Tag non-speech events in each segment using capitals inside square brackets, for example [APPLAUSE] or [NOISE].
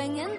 En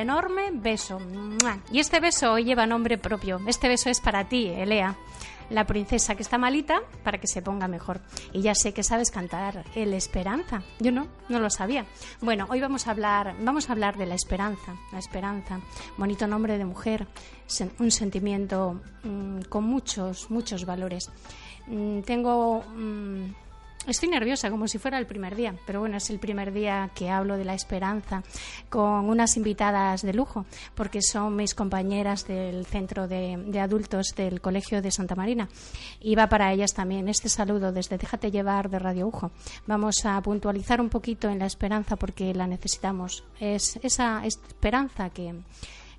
enorme beso. Y este beso hoy lleva nombre propio. Este beso es para ti, Elea, la princesa que está malita, para que se ponga mejor. Y ya sé que sabes cantar el Esperanza. Yo no, no lo sabía. Bueno, hoy vamos a hablar, vamos a hablar de la esperanza. La esperanza, bonito nombre de mujer, un sentimiento mm, con muchos, muchos valores. Mm, tengo mm, Estoy nerviosa, como si fuera el primer día, pero bueno, es el primer día que hablo de la esperanza con unas invitadas de lujo, porque son mis compañeras del centro de, adultos del Colegio de Santa Marina. Y va para ellas también este saludo desde Déjate llevar de Radio Ujo. Vamos a puntualizar un poquito en la esperanza porque la necesitamos. Es esa esperanza que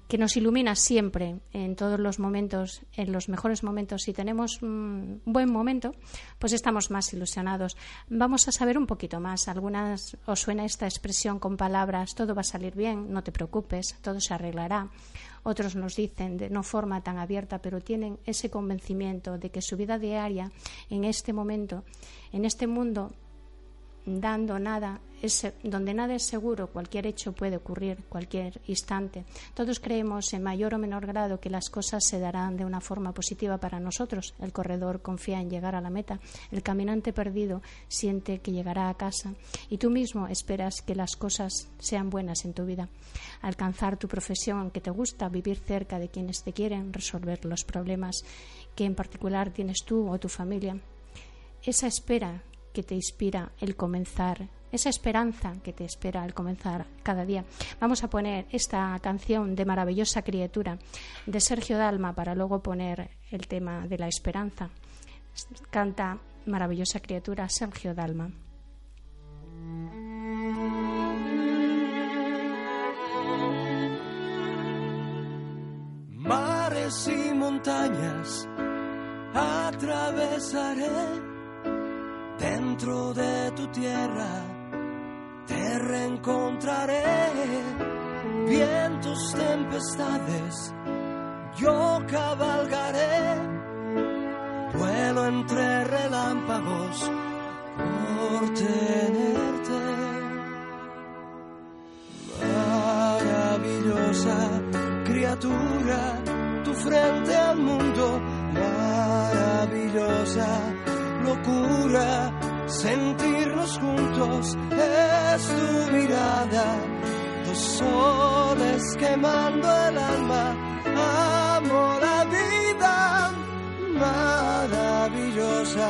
que nos ilumina siempre en todos los momentos, en los mejores momentos. Si tenemos un buen momento, pues estamos más ilusionados. Vamos a saber un poquito más. Algunas os suena esta expresión con palabras, todo va a salir bien, no te preocupes, todo se arreglará. Otros nos dicen de no forma tan abierta, pero tienen ese convencimiento de que su vida diaria en este momento, en este mundo, dando nada, es, donde nada es seguro, cualquier hecho puede ocurrir, cualquier instante. Todos creemos en mayor o menor grado que las cosas se darán de una forma positiva para nosotros. El corredor confía en llegar a la meta, el caminante perdido siente que llegará a casa y tú mismo esperas que las cosas sean buenas en tu vida. Alcanzar tu profesión que te gusta, vivir cerca de quienes te quieren, resolver los problemas que en particular tienes tú o tu familia. Esa espera que te inspira el comenzar, esa esperanza que te espera al comenzar cada día. Vamos a poner esta canción de Maravillosa Criatura de Sergio Dalma para luego poner el tema de la esperanza. Canta Maravillosa Criatura Sergio Dalma. Mares y montañas atravesaré dentro de tu tierra te reencontraré. Vientos, tempestades, yo cabalgaré. Vuelo entre relámpagos por tenerte. Maravillosa criatura, tu frente al mundo, maravillosa locura sentirnos juntos es tu mirada, dos soles quemando el alma, amo la vida maravillosa.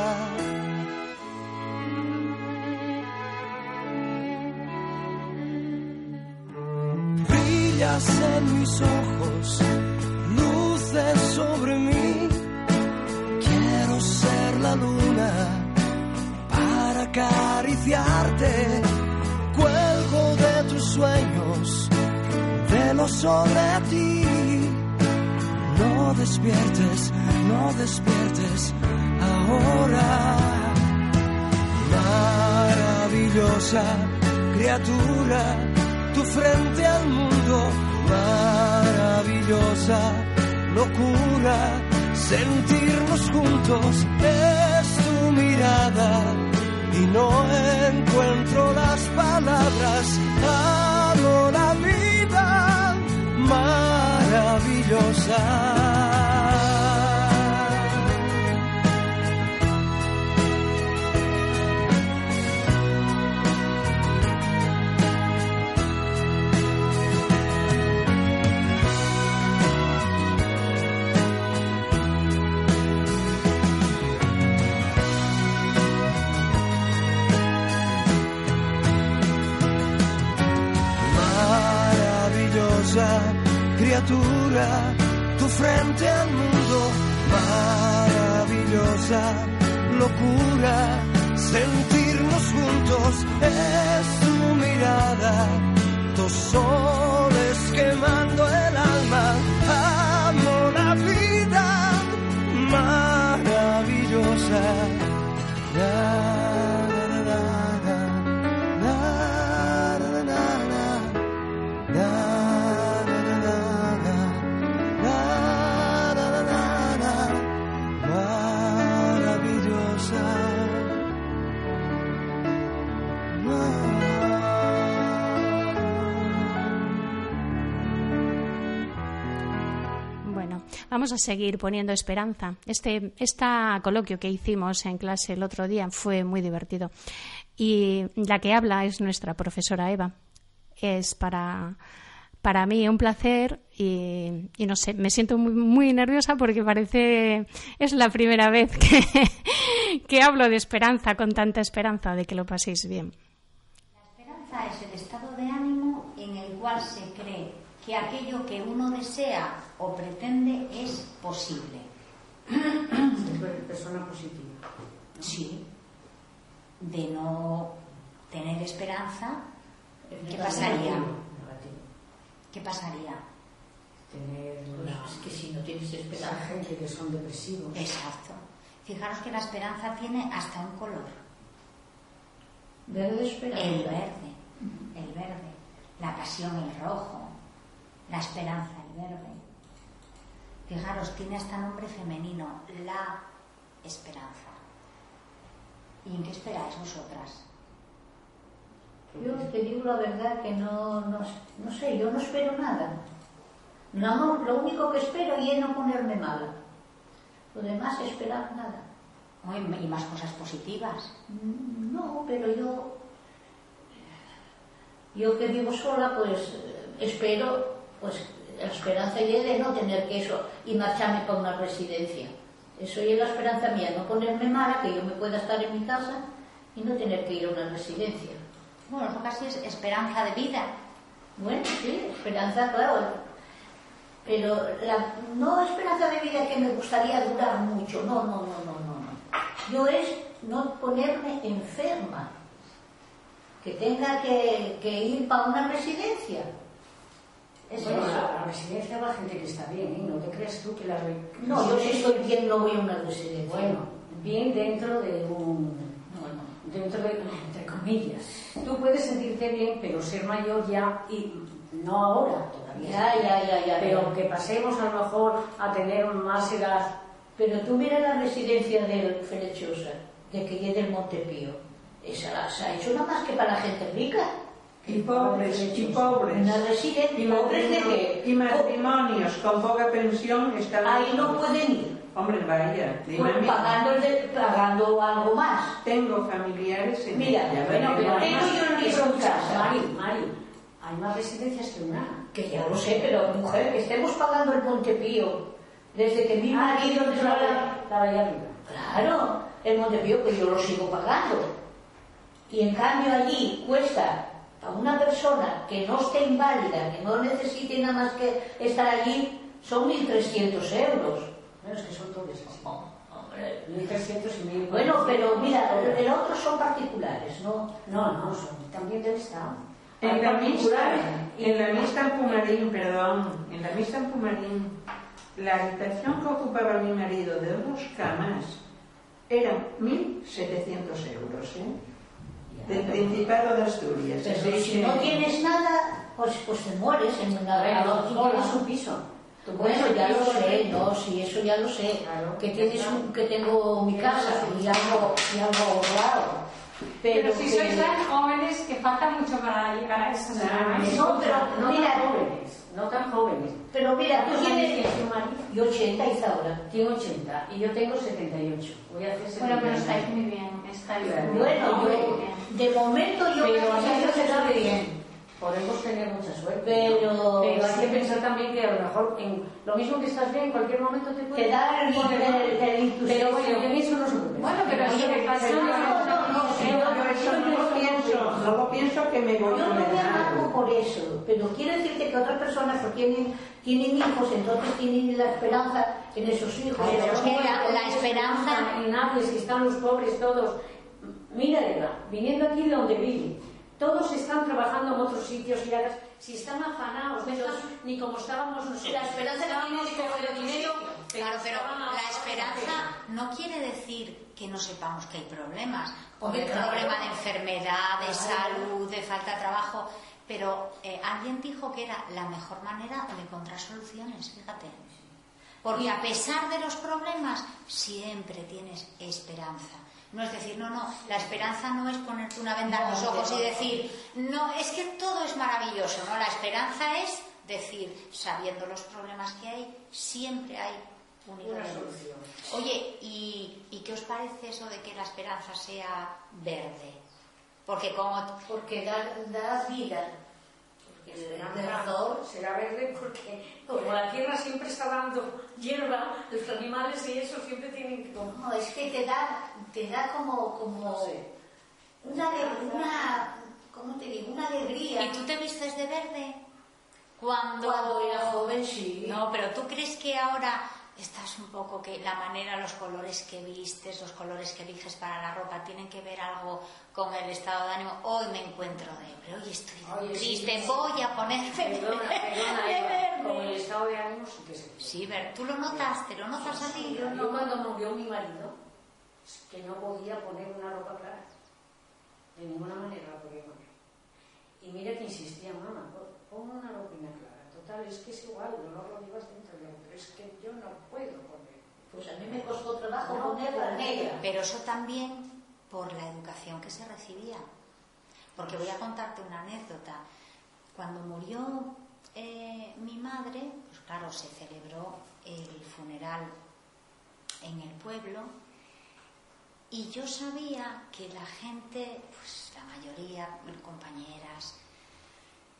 Brillas en mis ojos, luces sobre mí. La luna acariciarte. Cuelgo de tus sueños, velo sobre ti. No despiertes, no despiertes ahora. Maravillosa criatura, tu frente al mundo, maravillosa locura sentirnos juntos es tu mirada y no encuentro las palabras. Amo la vida Maravillosa criatura, tu frente al mundo, maravillosa locura, sentirnos juntos es tu mirada, dos soles vamos a seguir poniendo esperanza. Este esta coloquio que hicimos en clase el otro día fue muy divertido. Y la que habla es nuestra profesora Eva. Es para, para mí un placer y, y no sé, me siento muy, muy nerviosa porque parece es la primera vez que, [LAUGHS] que hablo de esperanza con tanta esperanza de que lo paséis bien. La esperanza es el estado de ánimo en el cual se que aquello que uno desea o pretende es posible. persona positiva. Sí. De no tener esperanza, ¿qué pasaría? Negativo. ¿Qué pasaría? Tener una... es que si no tienes esperanza, gente que son depresivos. Exacto. Fijaros que la esperanza tiene hasta un color. verde esperanza. El verde. El verde. La pasión, el rojo. La esperanza, el verde. Fijaros, tiene hasta nombre femenino. La esperanza. ¿Y en qué esperáis vosotras? Yo te digo la verdad que no, no, no sé, yo no espero nada. No, lo único que espero es no ponerme mala. Lo demás, esperar nada. Y y más cosas positivas. Mm, No, pero yo, yo que vivo sola, pues eh, espero, pues la esperanza es de no tener que eso y marcharme para una residencia. Eso es la esperanza mía, no ponerme mala, que yo me pueda estar en mi casa y no tener que ir a una residencia. Bueno, eso casi es esperanza de vida. Bueno, sí, esperanza, claro. Pero la, no esperanza de vida que me gustaría durar mucho, no, no, no, no, no. no. Yo es no ponerme enferma, que tenga que, que ir para una residencia. Es Bueno, eso. a la residencia va gente que está bien, ¿eh? No te crees tú que la... No, yo si estoy bien no voy a una residencia. Bueno, bien dentro de un... no, no. dentro de, entre comillas. Tú puedes sentirte bien, pero ser mayor ya, y no ahora todavía. Ya, ya, ya, ya. Pero que pasemos a lo mejor a tener más edad. Pero tú mira la residencia del Felechosa, de que del Montepío. Esa se ha hecho nada más que para la gente rica. Y pobres, y pobres. Y, pobres de qué? y matrimonios con poca pensión están Ahí no pueden ir. Hombre, vaya, Pues pagando, pagando algo más. Tengo familiares en Mira, ella, bueno, pero tengo yo un libro en casa. Mari, Mari, hay más residencias que una. Que ya lo sé, pero mujer, que estemos pagando el Montepío desde que mi Ah, marido yo entró a la-. Claro, el Montepío que yo lo sigo pagando. Y en cambio allí cuesta a una persona que no esté inválida, que no necesite nada más que estar allí, son 1.300 euros. Bueno, es que son todos así. Oh, hombre. 1.300 y 1.400. Bueno, pero mira, el otro son particulares, ¿no? No, no, son también del Estado. En la mixta, particulares. en la mixta en Pumarín, perdón, en la mixta en Pumarín, la habitación que ocupaba mi marido de dos camas eran 1.700 euros, ¿eh? Del Principado de Asturias. Pero si no tienes nada, pues, pues te mueres en una sola. un piso. Bueno, ya lo sé, de- no, sí, eso ya lo sé. Claro. que tienes un, que tengo mi casa y algo, y algo ahorrado. Pero, Pero si que- sois tan jóvenes que falta mucho para llegar a años. No, pero no mira, jóvenes. No tan jóvenes. Pero mira, tú ¿Cuántos años tienes... tiene tu marido? Y 80 y ahora. Tiene 80 y yo tengo 78. Voy a hacer 78. Bueno, pero estáis muy bien. Estáis Claro. Bueno, muy yo, bien. de momento yo Pero a mí se sabe bien. bien. Podemos tener mucha suerte. Pero- Pero hay que pensar también que a lo mejor, en, lo mismo que estás bien, en cualquier momento te puede Te da el. Pero bueno, en eso no se puede. Bueno, pero eso que pasa- pero- No, no, no, no, eso no, que. Por eso, pero quiero decirte que otras personas pues, tienen, tienen hijos, entonces tienen la esperanza en esos hijos. Pero es que la- la esperanza- En Nápoles, que están los pobres todos. Mira, Eva, viniendo aquí de donde vive, todos están trabajando en otros sitios y ahora, si están afanados, no ni como estábamos nosotros. La esperanza coger dinero. Claro, pero estaban la esperanza no quiere decir que no sepamos que hay problemas. Hombre, el problema de enfermedad, de salud, de falta de trabajo. Pero eh, alguien dijo que era la mejor manera de encontrar soluciones, fíjate. Porque a pesar de los problemas, siempre tienes esperanza. No es decir, no, no, la esperanza no es ponerte una venda en los ojos y decir, no, es que todo es maravilloso, ¿no? La esperanza es decir, sabiendo los problemas que hay, siempre hay un Una solución. Oye, ¿y, ¿y qué os parece eso de que la esperanza sea verde? Porque como... Porque da, da vida. Porque el verdor, será verde porque como la tierra siempre está dando hierba, los animales y eso siempre tienen que comer. no, es que te da, te da como, como No sé. una, una, ¿cómo te digo? Una alegría. ¿Y tú te vistes de verde? Cuando... Cuando era joven, sí. No, pero ¿tú crees que ahora estás un poco que la manera, los colores que vistes, los colores que eliges para la ropa tienen que ver algo con el estado de ánimo? Hoy me encuentro de hoy estoy Oye, sí, triste, sí. voy a ponerme Perdona, perdona, [LAUGHS] de Eva, verde". con el estado de ánimo sí que se Sí, ver, ¿tú lo notas? ¿Te lo notas a ti? Yo, yo cuando murió mi marido, que no podía poner una ropa clara. De ninguna manera la podía poner. Y mira que insistía, mamá, pon- una ropina clara. Total, es que es igual, no lo llevas dentro es que yo no puedo poner. Pues a mí me costó trabajo No, ponerla negra. Pero eso también por la educación que se recibía. Porque voy a contarte una anécdota. Cuando murió eh, mi madre, pues claro, se celebró el funeral en el pueblo y yo sabía que la gente, pues la mayoría, compañeras,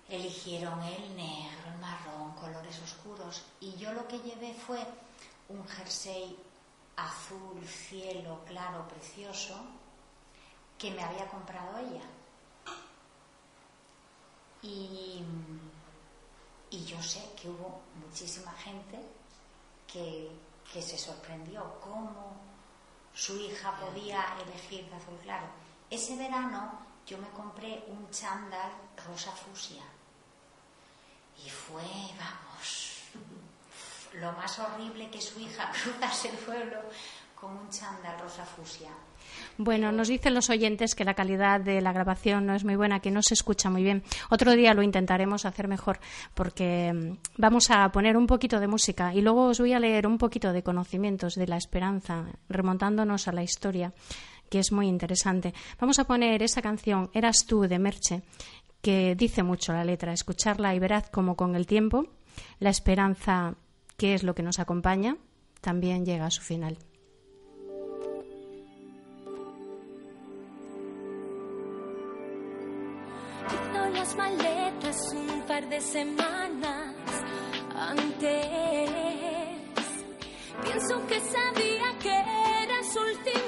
eligieron el negro, el marrón, colores oscuros y yo lo que llevé fue un jersey azul, cielo, claro, precioso, que me había comprado ella. Y, y yo sé que hubo muchísima gente que, que se sorprendió cómo su hija podía elegir de azul claro. Ese verano yo me compré un chándal rosa fusia. Y fue, vamos, lo más horrible que su hija cruzase el pueblo con un chándal rosa fusia. Bueno, nos dicen los oyentes que la calidad de la grabación no es muy buena, que no se escucha muy bien. Otro día lo intentaremos hacer mejor porque mm, vamos a poner un poquito de música y luego os voy a leer un poquito de conocimientos de la esperanza, remontándonos a la historia, que es muy interesante. Vamos a poner esa canción, Eras tú, de Merche, que dice mucho la letra. Escucharla y verás como con el tiempo la esperanza, que es lo que nos acompaña, también llega a su final. Maletas un par de semanas antes. Pienso que sabía que era su último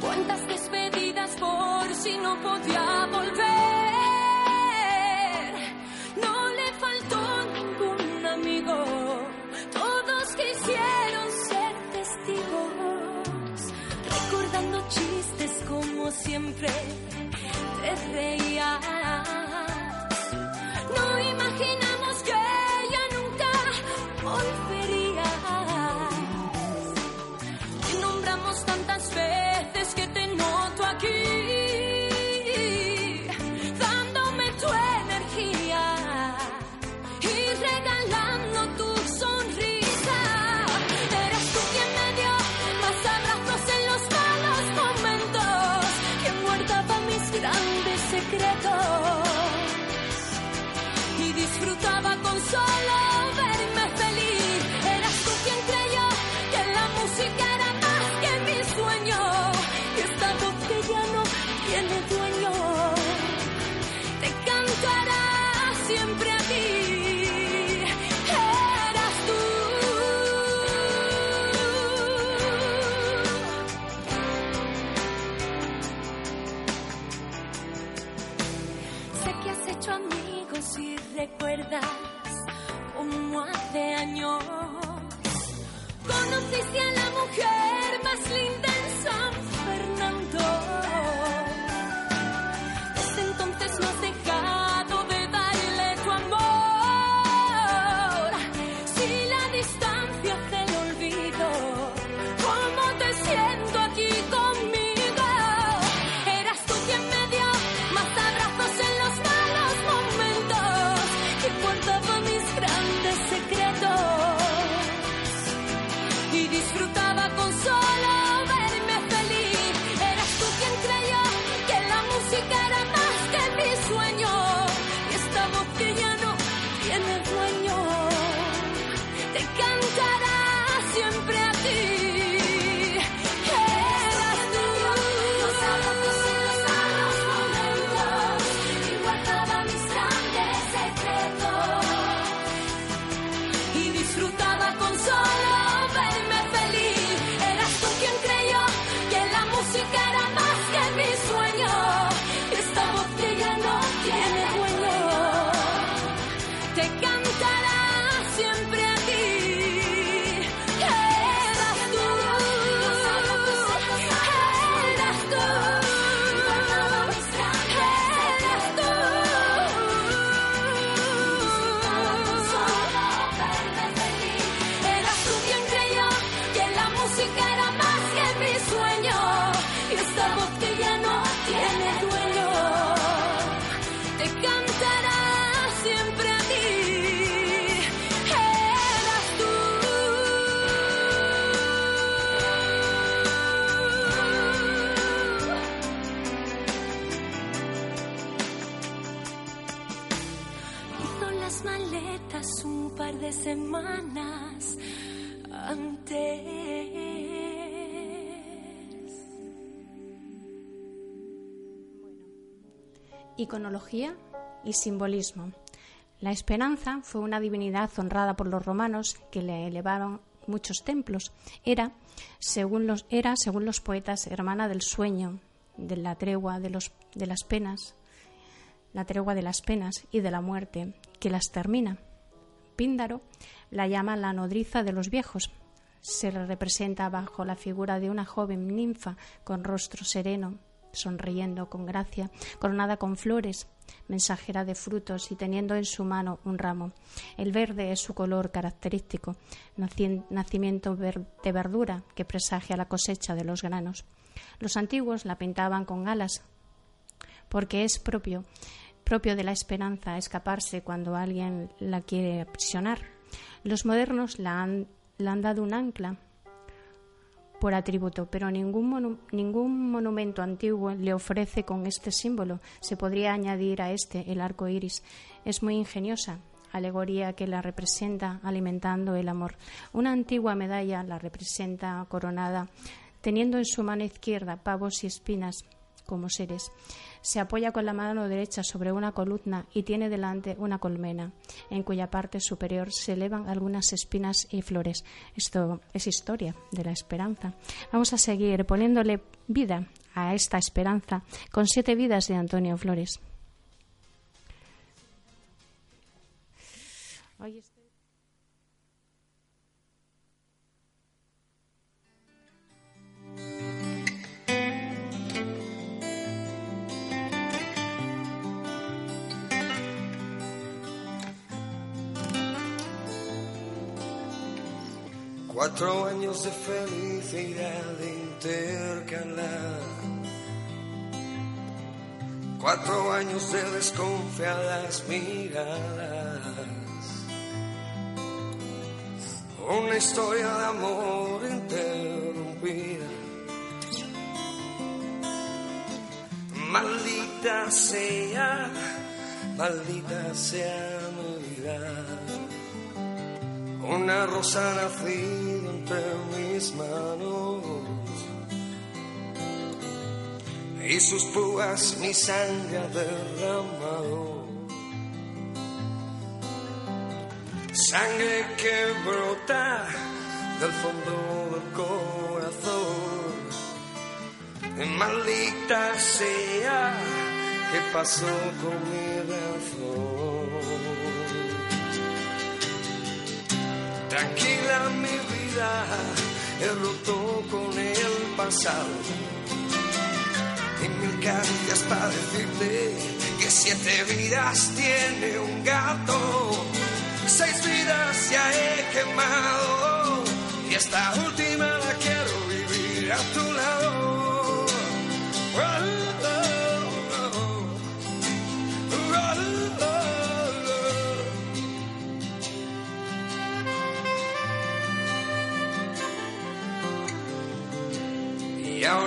Cuántas despedidas por si no podía volver. No le faltó ningún amigo. Todos quisieron ser testigos. Recordando chistes como siempre Iconología y simbolismo. La esperanza fue una divinidad honrada por los romanos que le elevaron muchos templos. Era, según los, poetas, hermana del sueño, de la tregua de, los, de las penas, la tregua de las penas y de la muerte, que las termina. Píndaro la llama la nodriza de los viejos. Se representa bajo la figura de una joven ninfa con rostro sereno, sonriendo con gracia, coronada con flores, mensajera de frutos y teniendo en su mano un ramo. El verde es su color característico, naci- nacimiento de verdura que presagia la cosecha de los granos. Los antiguos la pintaban con alas, porque es propio, propio de la esperanza escaparse cuando alguien la quiere aprisionar. Los modernos la han, le han dado un ancla por atributo, pero ningún, ningún monumento antiguo le ofrece con este símbolo. Se podría añadir a este el arco iris. Es muy ingeniosa, alegoría que la representa alimentando el amor. Una antigua medalla la representa coronada, teniendo en su mano izquierda pavos y espinas como seres. Se apoya con la mano derecha sobre una columna y tiene delante una colmena, en cuya parte superior se elevan algunas espinas y flores. Esto es historia de la esperanza. Vamos a seguir poniéndole vida a esta esperanza con siete vidas de Antonio Flores. Cuatro años de felicidad intercalar. Cuatro años de desconfiadas miradas. Una historia de amor interrumpida. Maldita sea, maldita sea mi vida. Una rosa nacida entre mis manos y sus púas mi sangre ha derramado. Sangre que brota del fondo del corazón. Maldita sea que pasó con mi razón. Tranquila mi vida, he roto con el pasado. Y mil caricias para decirte que siete vidas tiene un gato. Seis vidas ya he quemado y esta última la quiero vivir a tu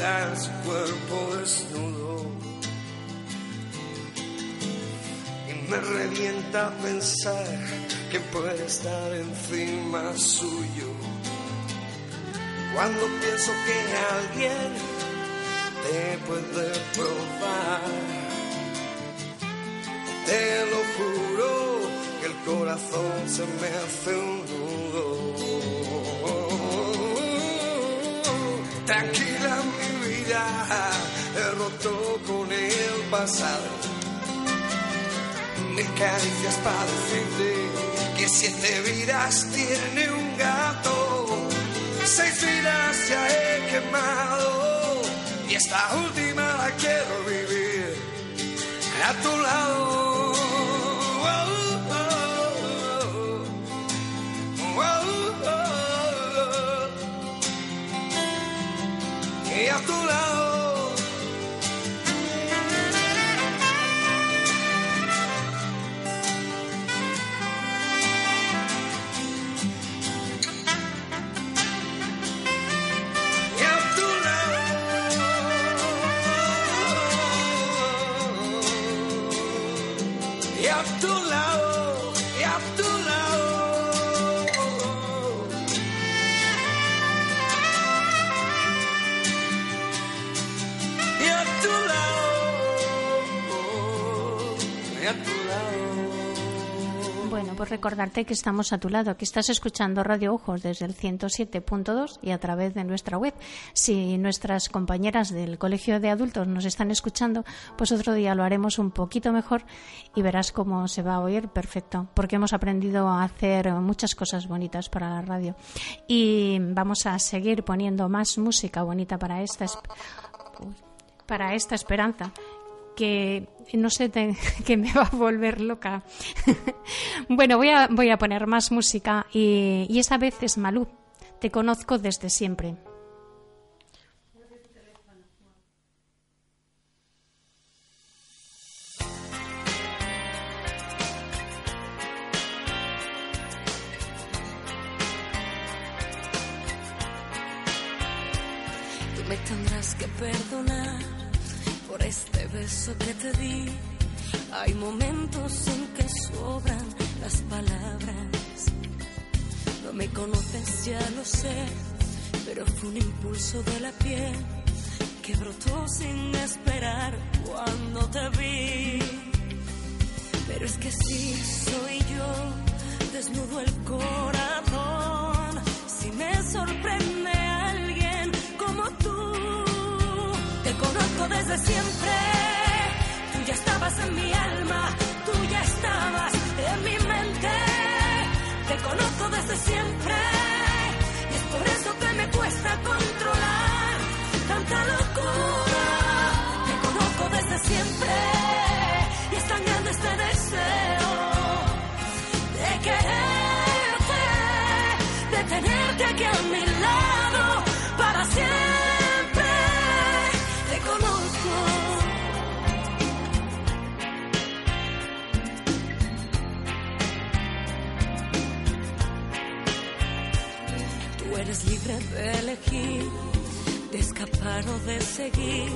su cuerpo desnudo. me revienta pensar que puede estar encima suyo. Cuando pienso que alguien te puede probar, te lo juro que el corazón se me hace un nudo. Tranquila mi he roto con el pasado mil caricias para decirte que siete vidas tiene un gato, seis vidas ya he quemado y esta última la quiero vivir a tu lado. Lado. Pues recordarte que estamos a tu lado, que estás escuchando Radio Ojos desde el 107.2 y a través de nuestra web. Si nuestras compañeras del Colegio de Adultos nos están escuchando, pues otro día lo haremos un poquito mejor y verás cómo se va a oír perfecto, porque hemos aprendido a hacer muchas cosas bonitas para la radio. Y vamos a seguir poniendo más música bonita para esta, para esta esperanza que no sé, te- [LAUGHS] que me va a volver loca. [LAUGHS] bueno, voy a, voy a poner más música y, y esta vez es Malú. Te conozco desde siempre. Tú me tendrás que perdonar por este beso que te di. Hay momentos en que sobran las palabras. No me conoces, ya lo sé, pero fue un impulso de la piel que brotó sin esperar cuando te vi. Pero es que sí, soy yo, desnudo el corazón. Si me sorprende desde siempre. Tú ya estabas en mi alma, tú ya estabas en mi mente. Te conozco desde siempre. Y es por eso que me cuesta controlar de elegir, de escapar o de seguir,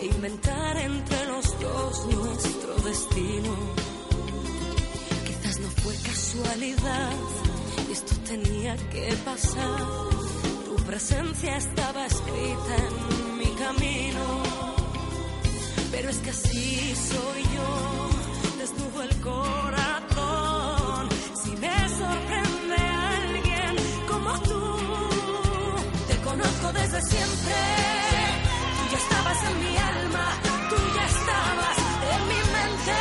e inventar entre los dos nuestro destino. Quizás no fue casualidad, esto tenía que pasar. Tu presencia estaba escrita en mi camino, pero es que así soy yo, desde siempre. Tú ya estabas en mi alma, tú ya estabas en mi mente.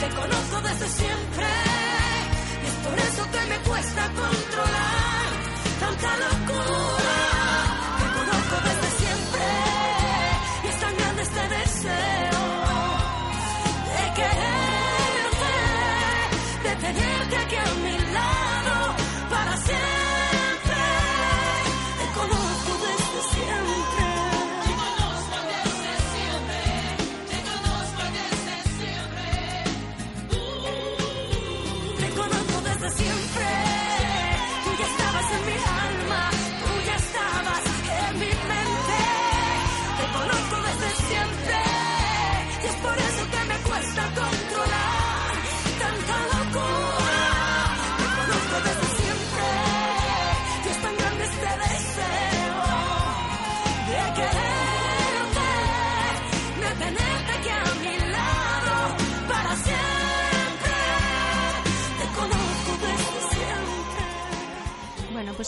Te conozco desde siempre y es por eso que me cuesta controlar tanta locura.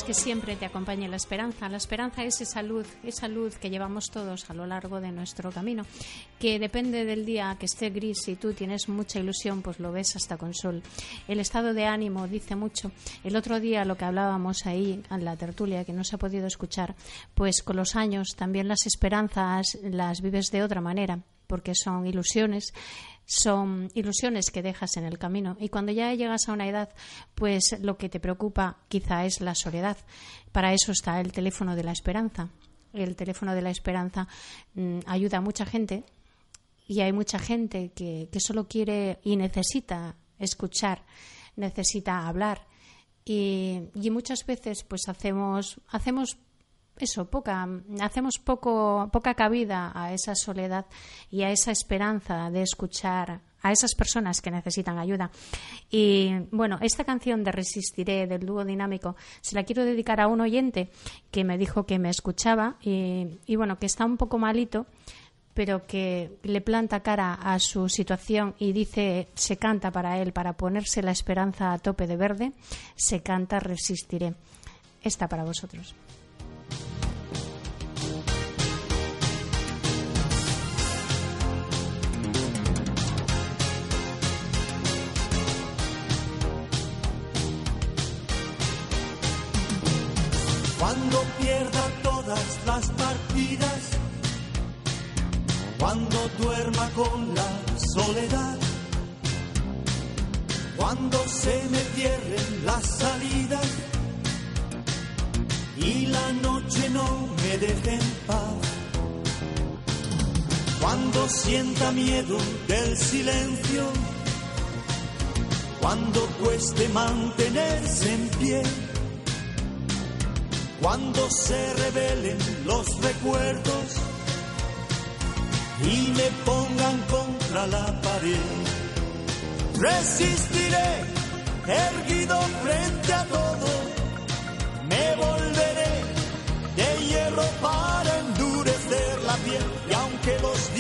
Que siempre te acompañe la esperanza. La esperanza es esa luz, esa luz que llevamos todos a lo largo de nuestro camino, que depende del día que esté gris. Si tú tienes mucha ilusión, pues lo ves hasta con sol. El estado de ánimo dice mucho. El otro día lo que hablábamos ahí en la tertulia, que no se ha podido escuchar, pues con los años también las esperanzas las vives de otra manera, porque son ilusiones son ilusiones que dejas en el camino. Y cuando ya llegas a una edad pues lo que te preocupa quizá es la soledad. Para eso está el teléfono de la esperanza. El teléfono de la esperanza mm, ayuda a mucha gente y hay mucha gente que, que solo quiere y necesita escuchar necesita hablar. Y, y muchas veces pues hacemos hacemos eso, poca, hacemos poco, poca cabida a esa soledad y a esa esperanza de escuchar a esas personas que necesitan ayuda. Y bueno, esta canción de Resistiré del dúo dinámico se la quiero dedicar a un oyente que me dijo que me escuchaba y, y bueno, que está un poco malito pero que le planta cara a su situación y dice, se canta para él, para ponerse la esperanza a tope de verde, se canta Resistiré. Está para vosotros. Cuando pierda todas las partidas, cuando duerma con la soledad, cuando se me cierren las salidas y la noche no me deje en paz, cuando sienta miedo del silencio, cuando cueste mantenerse en pie cuando se revelen los recuerdos y me pongan contra la pared. Resistiré, erguido frente a todo,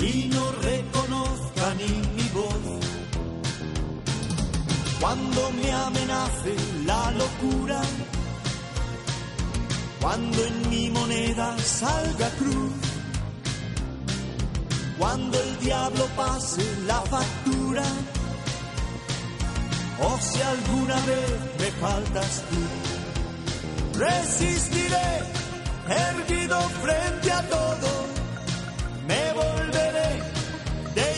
Y no reconozca ni mi voz, cuando me amenace la locura, cuando en mi moneda salga cruz, cuando el diablo pase la factura o si alguna vez me faltas tú. Resistiré, erguido frente a todo, me volveré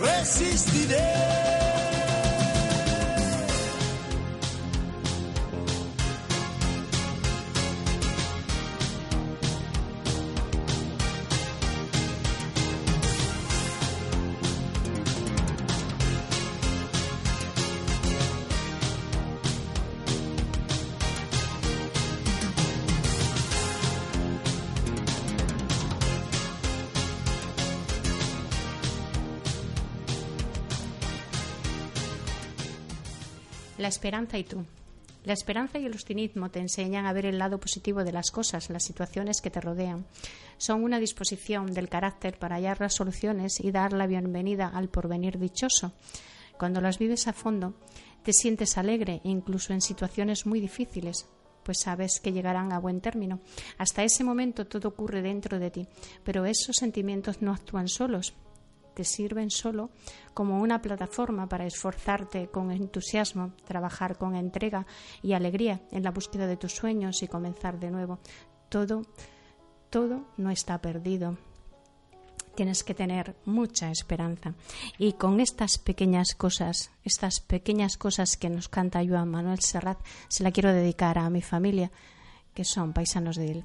resistiré. Esperanza y tú. La esperanza y el optimismo te enseñan a ver el lado positivo de las cosas, las situaciones que te rodean. Son una disposición del carácter para hallar las soluciones y dar la bienvenida al porvenir dichoso. Cuando las vives a fondo, te sientes alegre, incluso en situaciones muy difíciles, pues sabes que llegarán a buen término. Hasta ese momento todo ocurre dentro de ti, pero esos sentimientos no actúan solos, te sirven solo como una plataforma para esforzarte con entusiasmo, trabajar con entrega y alegría en la búsqueda de tus sueños y comenzar de nuevo. Todo, todo no está perdido. Tienes que tener mucha esperanza. Y con estas pequeñas cosas, estas pequeñas cosas que nos canta Joan Manuel Serrat, se la quiero dedicar a mi familia, que son paisanos de él.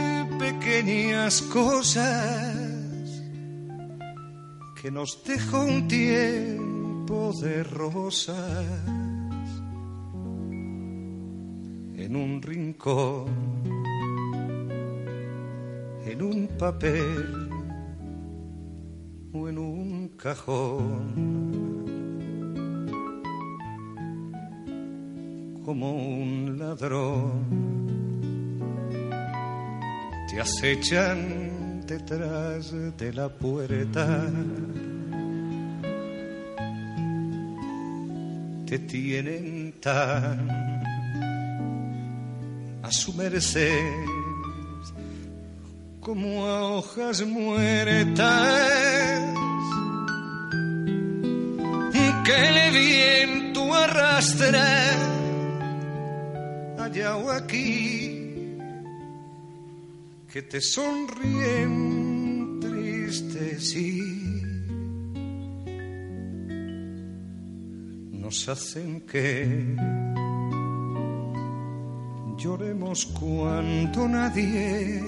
pequeñas cosas que nos dejó un tiempo de rosas en un rincón, en un papel o en un cajón. Como un ladrón te acechan detrás de la puerta. Te tienen tan a su merced como a hojas muertas que el viento arrastra allá o aquí que te sonríen tristes y nos hacen que lloremos cuando nadie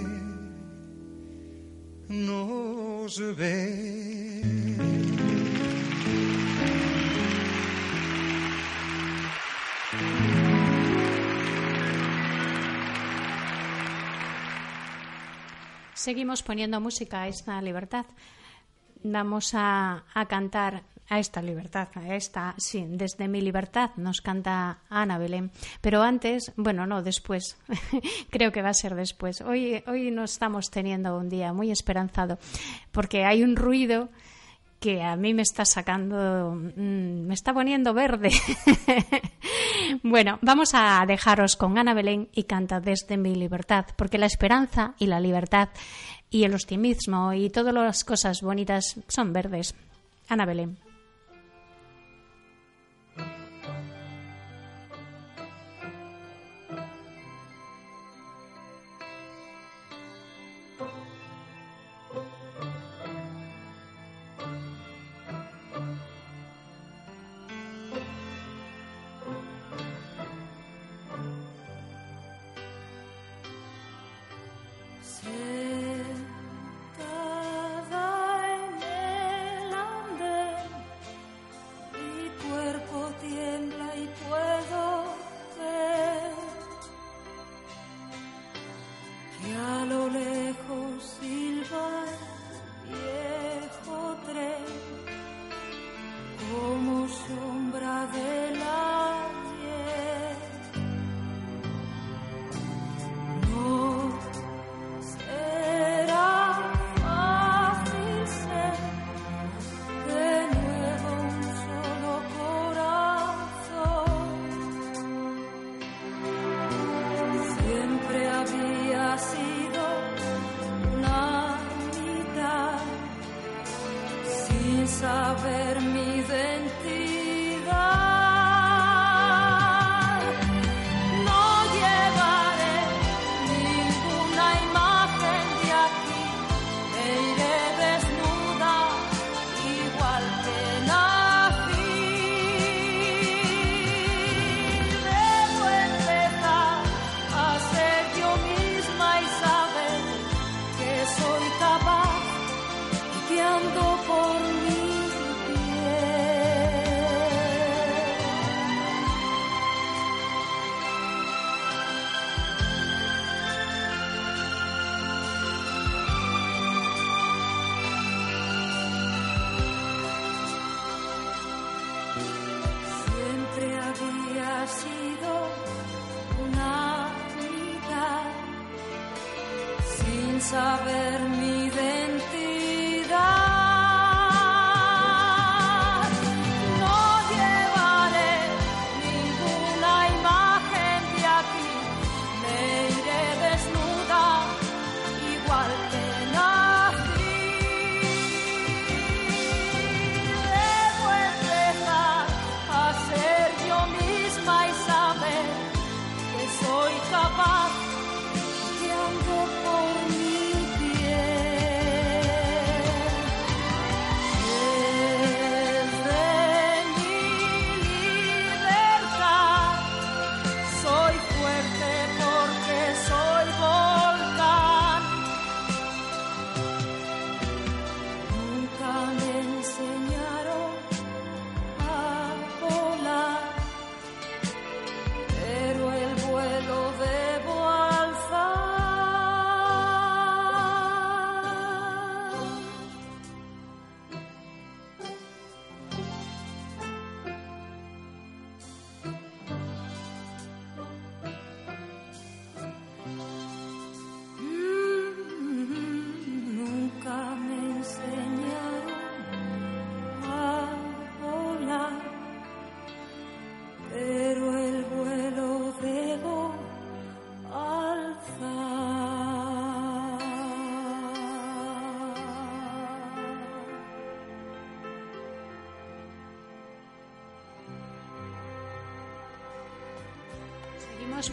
nos ve. Seguimos poniendo música a esta libertad. Vamos a, a cantar a esta libertad, a esta, sí, desde mi libertad nos canta Ana Belén. Pero antes, bueno, no, después, [LAUGHS] creo que va a ser después. Hoy, hoy no estamos teniendo un día muy esperanzado porque hay un ruido que a mí me está sacando, mm, me está poniendo verde. [LAUGHS] bueno, vamos a dejaros con Ana Belén y canta desde mi libertad, porque la esperanza y la libertad y el optimismo y todas las cosas bonitas son verdes. Ana Belén. Sin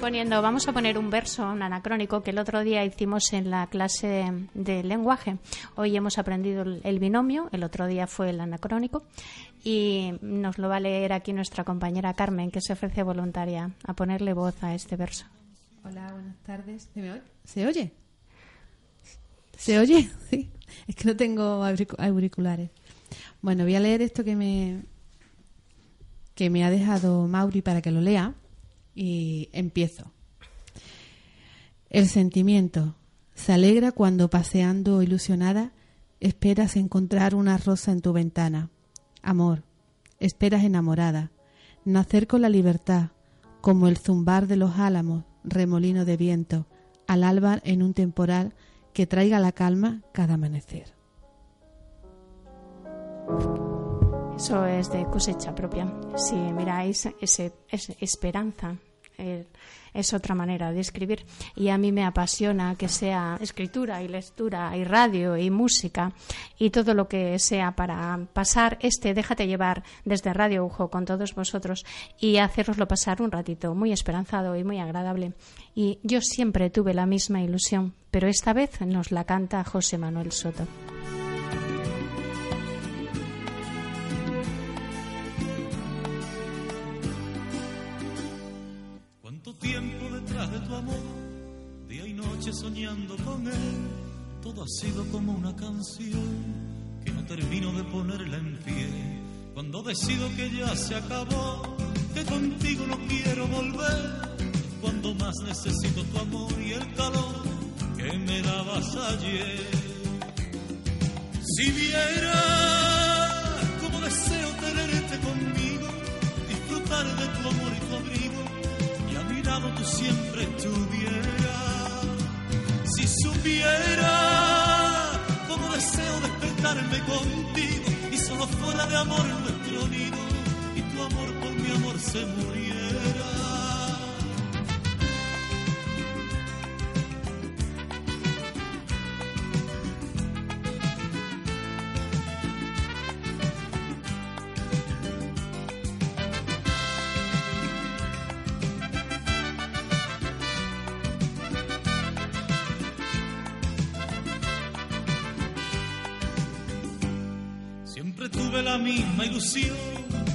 poniendo, vamos a poner un verso, un anacrónico que el otro día hicimos en la clase de lenguaje. Hoy hemos aprendido el, binomio, el otro día fue el anacrónico y nos lo va a leer aquí nuestra compañera Carmen, que se ofrece voluntaria a ponerle voz a este verso. Hola, buenas tardes. ¿Se, oye? ¿Se oye? [LAUGHS] Sí. Es que no tengo auricu- auriculares. Bueno, voy a leer esto que me que me ha dejado Mauri para que lo lea y empiezo. El sentimiento, Se alegra cuando paseando ilusionada esperas encontrar una rosa en tu ventana. Amor, esperas enamorada, nacer con la libertad, como el zumbar de los álamos, remolino de viento, al alba en un temporal que traiga la calma cada amanecer. Eso es de cosecha propia. Si miráis, ese, es esperanza. es otra manera de escribir. Y a mí me apasiona que sea escritura y lectura y radio y música y todo lo que sea para pasar este Déjate llevar desde Radio Ujo con todos vosotros y haceroslo pasar un ratito muy esperanzado y muy agradable. Y yo siempre tuve la misma ilusión, pero esta vez nos la canta José Manuel Soto. Soñando con él. Todo ha sido como una canción que no termino de ponerla en pie. Cuando decido que ya se acabó, que contigo no quiero volver. Cuando más necesito tu amor y el calor que me dabas ayer. Si viera como deseo tenerte conmigo, disfrutar de tu amor y tu abrigo y a mi lado tú siempre estuvieras. Si supiera cómo deseo despertarme contigo y solo fuera de amor nuestro nido y tu amor por mi amor se muriera.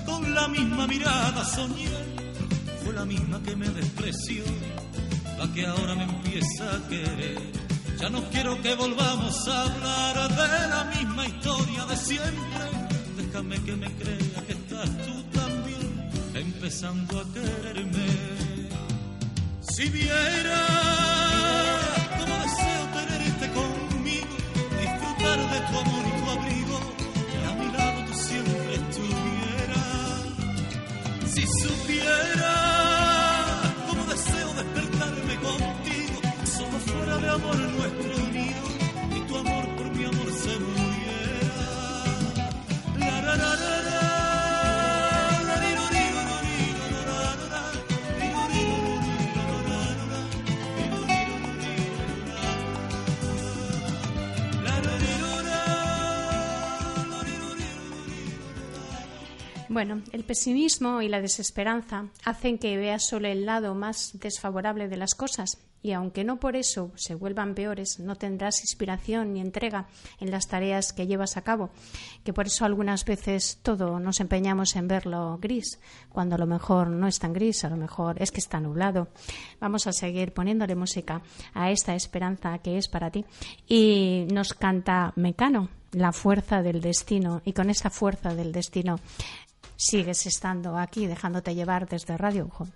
Con la misma mirada soñé. Fue la misma que me despreció, la que ahora me empieza a querer. Ya no quiero que volvamos a hablar de la misma historia de siempre. Déjame que me crea que estás tú también empezando a quererme. Si viera cómo deseo tenerte conmigo, disfrutar de tu amor cómo deseo despertarme contigo, solo fuera de amor nuestro nido, y tu amor por mi amor se muriera. La, la. La, Bueno, el pesimismo y la desesperanza hacen que veas solo el lado más desfavorable de las cosas y aunque no por eso se vuelvan peores, no tendrás inspiración ni entrega en las tareas que llevas a cabo, que por eso algunas veces todo nos empeñamos en verlo gris, cuando a lo mejor no es tan gris, a lo mejor es que está nublado. Vamos a seguir poniéndole música a esta esperanza que es para ti y nos canta Mecano, la fuerza del destino y con esa fuerza del destino sigues estando aquí dejándote llevar desde Radio Ujo.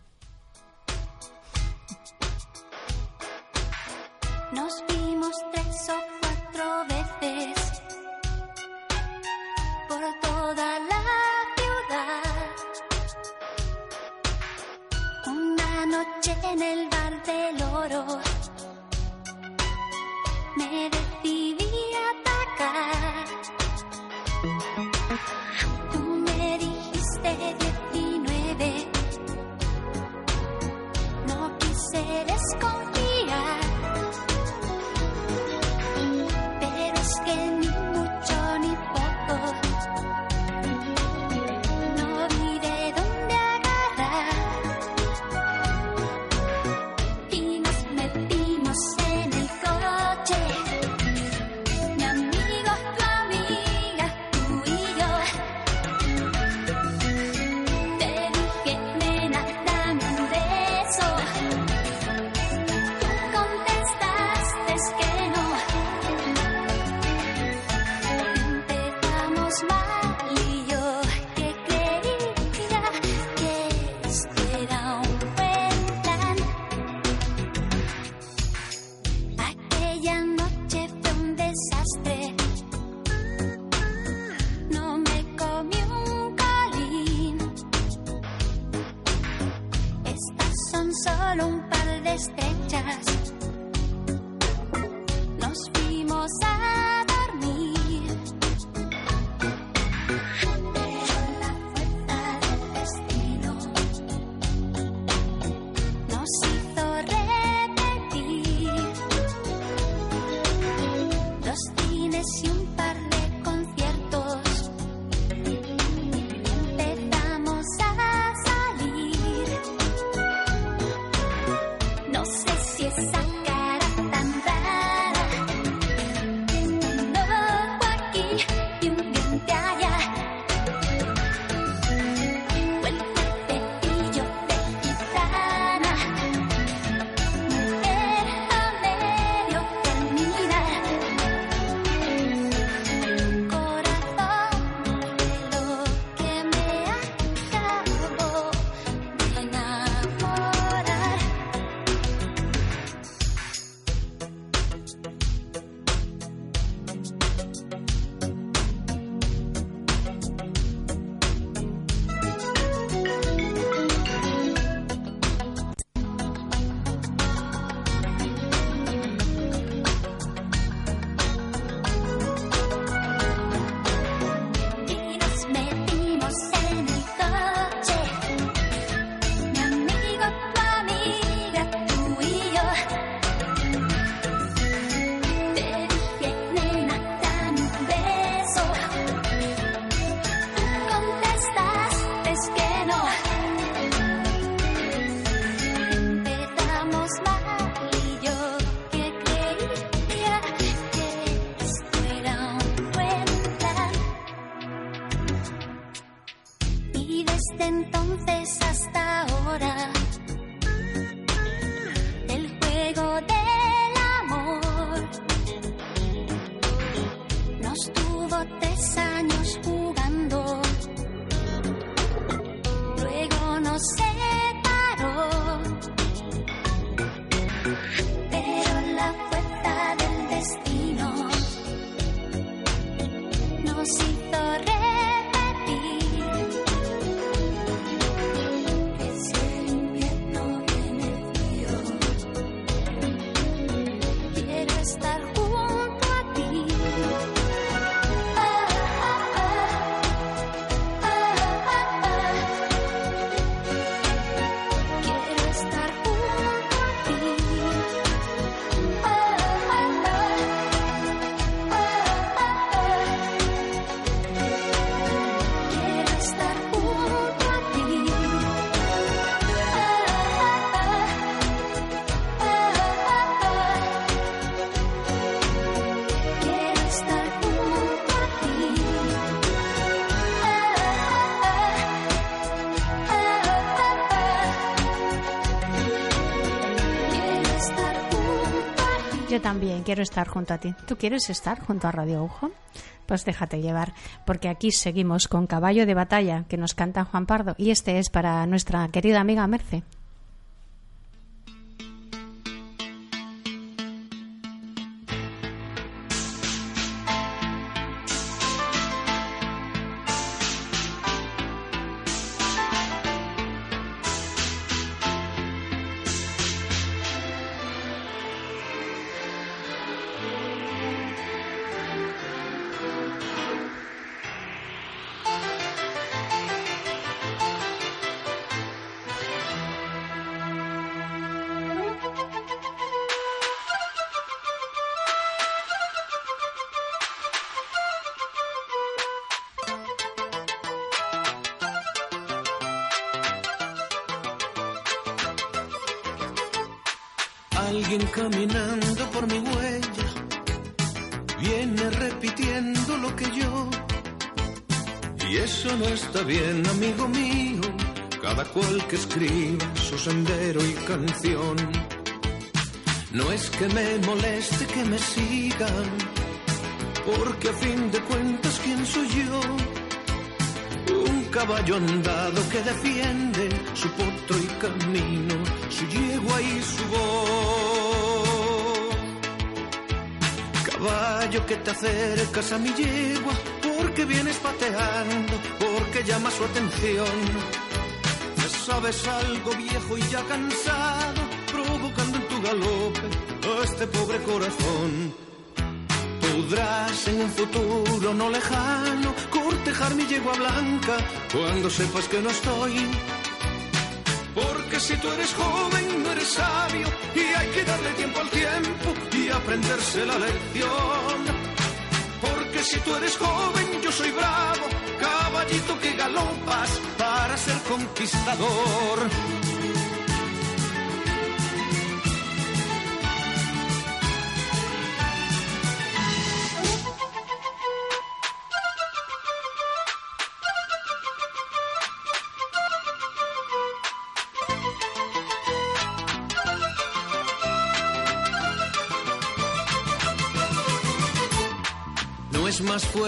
Tuvo tres años quiero estar junto a ti. ¿Tú quieres estar junto a Radio Agujo? Pues déjate llevar, porque aquí seguimos con Caballo de Batalla, que nos canta Juan Pardo, y este es para nuestra querida amiga Merce. Alguien caminando por mi huella viene repitiendo lo que yo. Y eso no está bien, amigo mío. Cada cual que escriba su sendero y canción. No es que me moleste que me sigan, porque a fin de cuentas, ¿quién soy yo? Caballo andado que defiende su potro y camino, su yegua y su voz. Caballo que te acercas a mi yegua, porque vienes pateando, porque llama su atención. Es sabes algo viejo y ya cansado, provocando en tu galope a este pobre corazón. Podrás en un futuro no lejano cortejar mi yegua blanca cuando sepas que no estoy. Porque si tú eres joven, no eres sabio y hay que darle tiempo al tiempo y aprenderse la lección. Porque si tú eres joven, yo soy bravo, caballito que galopas para ser conquistador.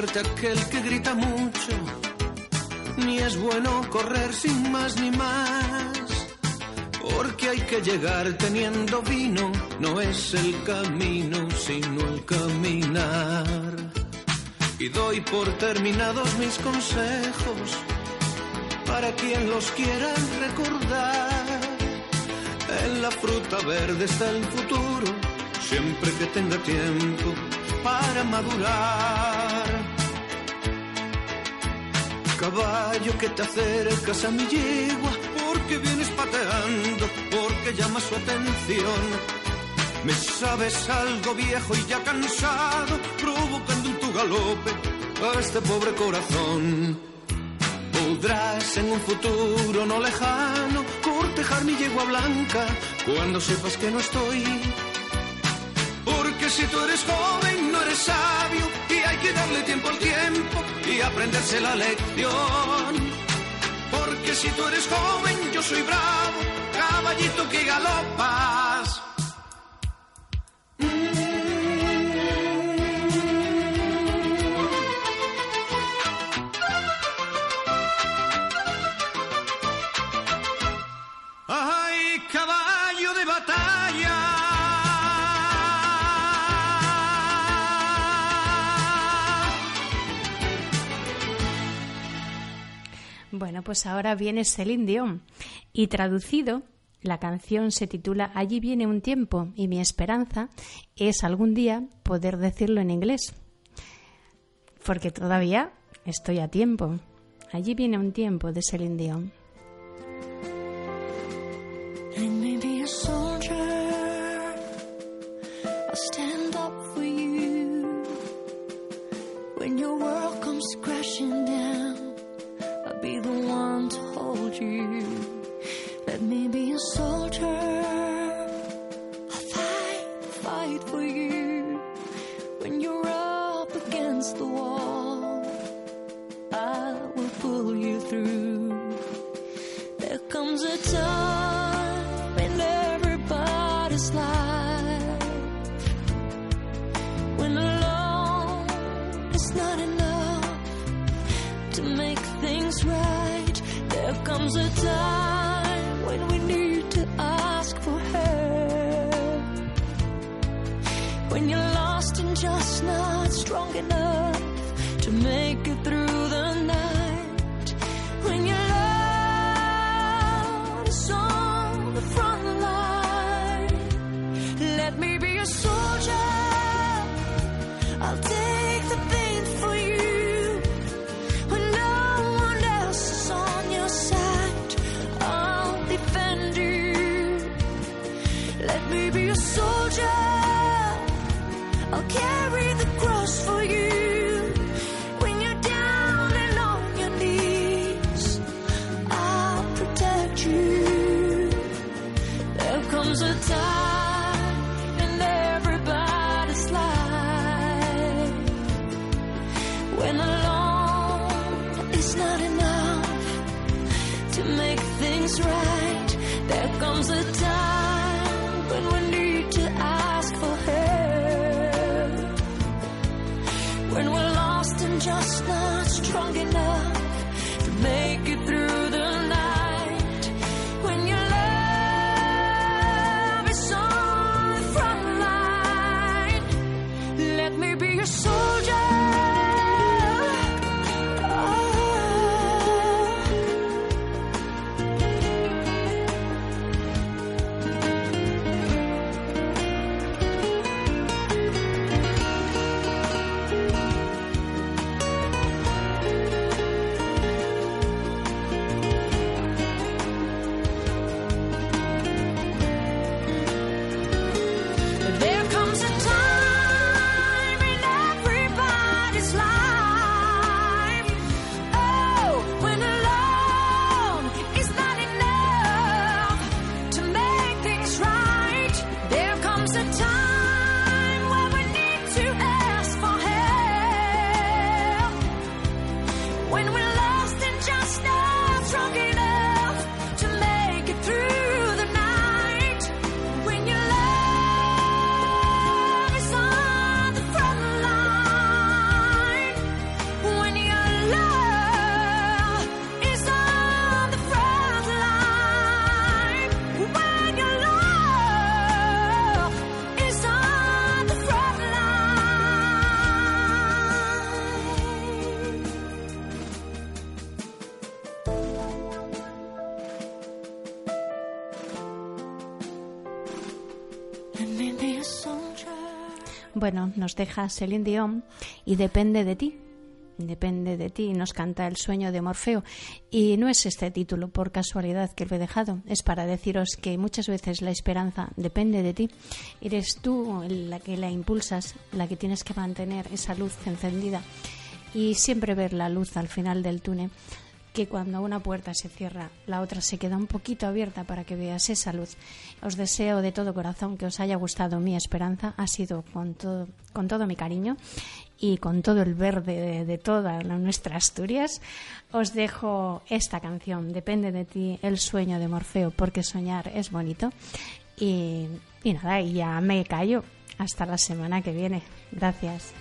Fuerte aquel que grita mucho, ni es bueno correr sin más ni más. Porque hay que llegar teniendo vino, no es el camino, sino el caminar. Y doy por terminados mis consejos para quien los quiera recordar. En la fruta verde está el futuro, siempre que tenga tiempo para madurar. Caballo que te acercas a mi yegua, porque vienes pateando, porque llamas su atención. Me sabes algo viejo y ya cansado, provocando en tu galope a este pobre corazón. Podrás en un futuro no lejano cortejar mi yegua blanca cuando sepas que no estoy. Porque si tú eres joven, no eres sabio y hay que darle tiempo al tiempo aprenderse la lección. Porque si tú eres joven, yo soy bravo, caballito que galopas. Bueno, pues ahora viene Celine y traducido la canción se titula Allí viene un tiempo y mi esperanza es algún día poder decirlo en inglés. Porque todavía estoy a tiempo. Allí viene un tiempo de Celine. Bueno, nos deja Celine Dion y depende de ti. Depende de ti, nos canta el sueño de Morfeo. Y no es este título por casualidad que lo he dejado, es para deciros que muchas veces la esperanza depende de ti. Eres tú la que la impulsas, la que tienes que mantener esa luz encendida y siempre ver la luz al final del túnel que cuando una puerta se cierra, la otra se queda un poquito abierta para que veas esa luz. Os deseo de todo corazón que os haya gustado mi esperanza, ha sido con todo, con todo mi cariño y con todo el verde de, de toda nuestra Asturias. Os dejo esta canción, Depende de ti, el sueño de Morfeo, porque soñar es bonito. Y, y nada, ya me callo. Hasta la semana que viene. Gracias.